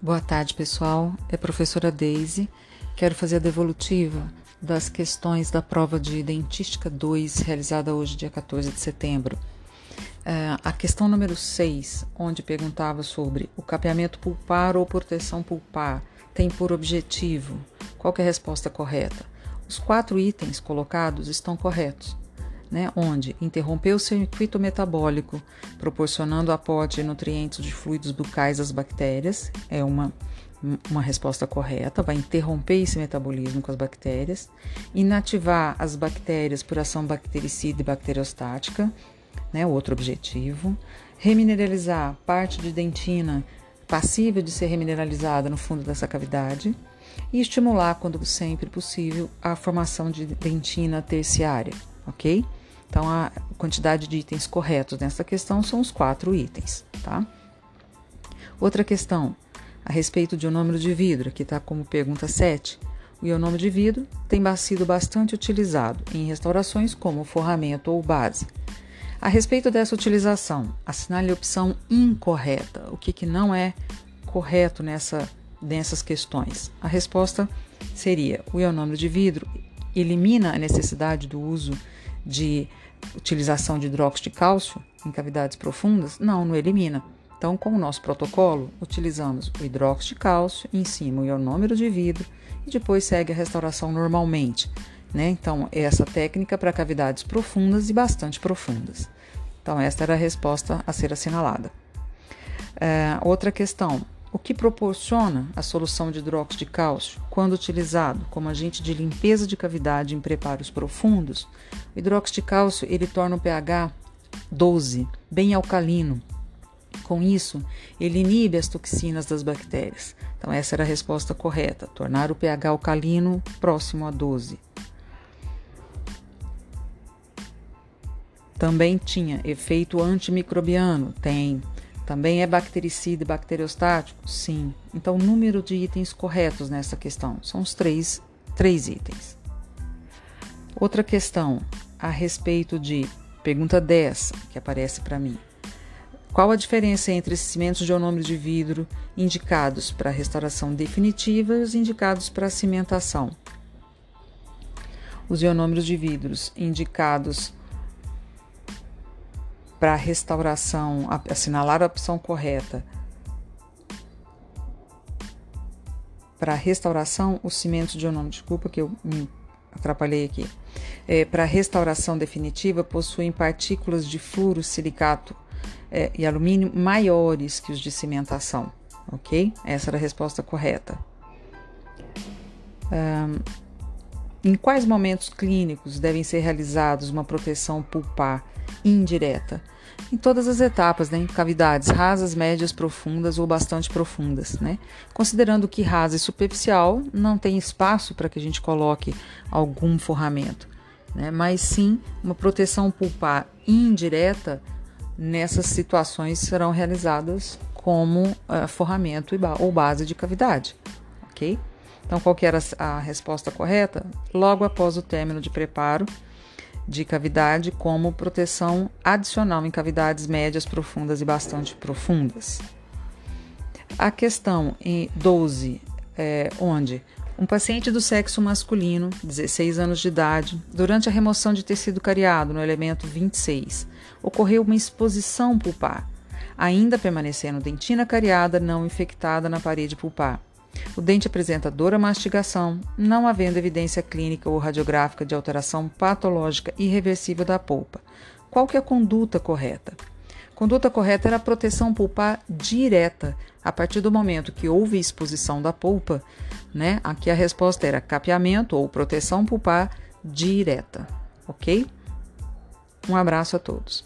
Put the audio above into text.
Boa tarde, pessoal. É professora Daisy. Quero fazer a devolutiva das questões da prova de Dentística 2, realizada hoje, dia 14 de setembro. Uh, a questão número 6, onde perguntava sobre o capeamento pulpar ou proteção pulpar, tem por objetivo. Qual é a resposta correta? Os quatro itens colocados estão corretos né, onde? Interrompeu o circuito metabólico, proporcionando aporte de nutrientes de fluidos bucais às bactérias, é uma, uma resposta correta, vai interromper esse metabolismo com as bactérias, inativar as bactérias por ação bactericida e bacteriostática, né, outro objetivo, remineralizar parte de dentina passível de ser remineralizada no fundo dessa cavidade e estimular, quando sempre possível, a formação de dentina terciária ok? Então, a quantidade de itens corretos nessa questão são os quatro itens, tá? Outra questão, a respeito de ionômero de vidro, que está como pergunta 7. O ionômero de vidro tem sido bastante utilizado em restaurações como forramento ou base. A respeito dessa utilização, assinale a opção incorreta. O que, que não é correto nessa, nessas questões? A resposta seria: o ionômero de vidro elimina a necessidade do uso de utilização de hidróxido de cálcio em cavidades profundas? Não, não elimina. Então, com o nosso protocolo, utilizamos o hidróxido de cálcio, em cima o ionômero de vidro e depois segue a restauração normalmente. Né? Então, essa técnica para cavidades profundas e bastante profundas. Então, esta era a resposta a ser assinalada. É, outra questão: o que proporciona a solução de hidróxido de cálcio quando utilizado como agente de limpeza de cavidade em preparos profundos? O hidróxido de cálcio ele torna o pH 12, bem alcalino. Com isso, ele inibe as toxinas das bactérias. Então, essa era a resposta correta: tornar o pH alcalino próximo a 12. Também tinha efeito antimicrobiano, tem também é bactericida e bacteriostático? Sim. Então, o número de itens corretos nessa questão são os três, três itens. Outra questão a respeito de pergunta 10, que aparece para mim. Qual a diferença entre cimentos de ionômero de vidro indicados para restauração definitiva e os indicados para cimentação? Os ionômeros de vidros indicados para restauração, assinalar a opção correta. Para restauração, os cimentos de ionômero, desculpa que eu me atrapalhei aqui. É, para restauração definitiva, possuem partículas de flúor, silicato é, e alumínio maiores que os de cimentação, ok? Essa era a resposta correta. Um, em quais momentos clínicos devem ser realizados uma proteção pulpar indireta? Em todas as etapas, né, em cavidades rasas, médias, profundas ou bastante profundas, né? Considerando que rasa e superficial não tem espaço para que a gente coloque algum forramento, né? Mas sim uma proteção pulpar indireta nessas situações serão realizadas como uh, forramento ou base de cavidade, ok? Então, qual que era a resposta correta? Logo após o término de preparo de cavidade, como proteção adicional em cavidades médias, profundas e bastante profundas. A questão em 12, é, onde um paciente do sexo masculino, 16 anos de idade, durante a remoção de tecido cariado no elemento 26, ocorreu uma exposição pulpar, ainda permanecendo dentina cariada não infectada na parede pulpar. O dente apresenta dor à mastigação, não havendo evidência clínica ou radiográfica de alteração patológica irreversível da polpa. Qual que é a conduta correta? Conduta correta era a proteção pulpar direta. A partir do momento que houve exposição da polpa, né? Aqui a resposta era capeamento ou proteção pulpar direta, ok? Um abraço a todos.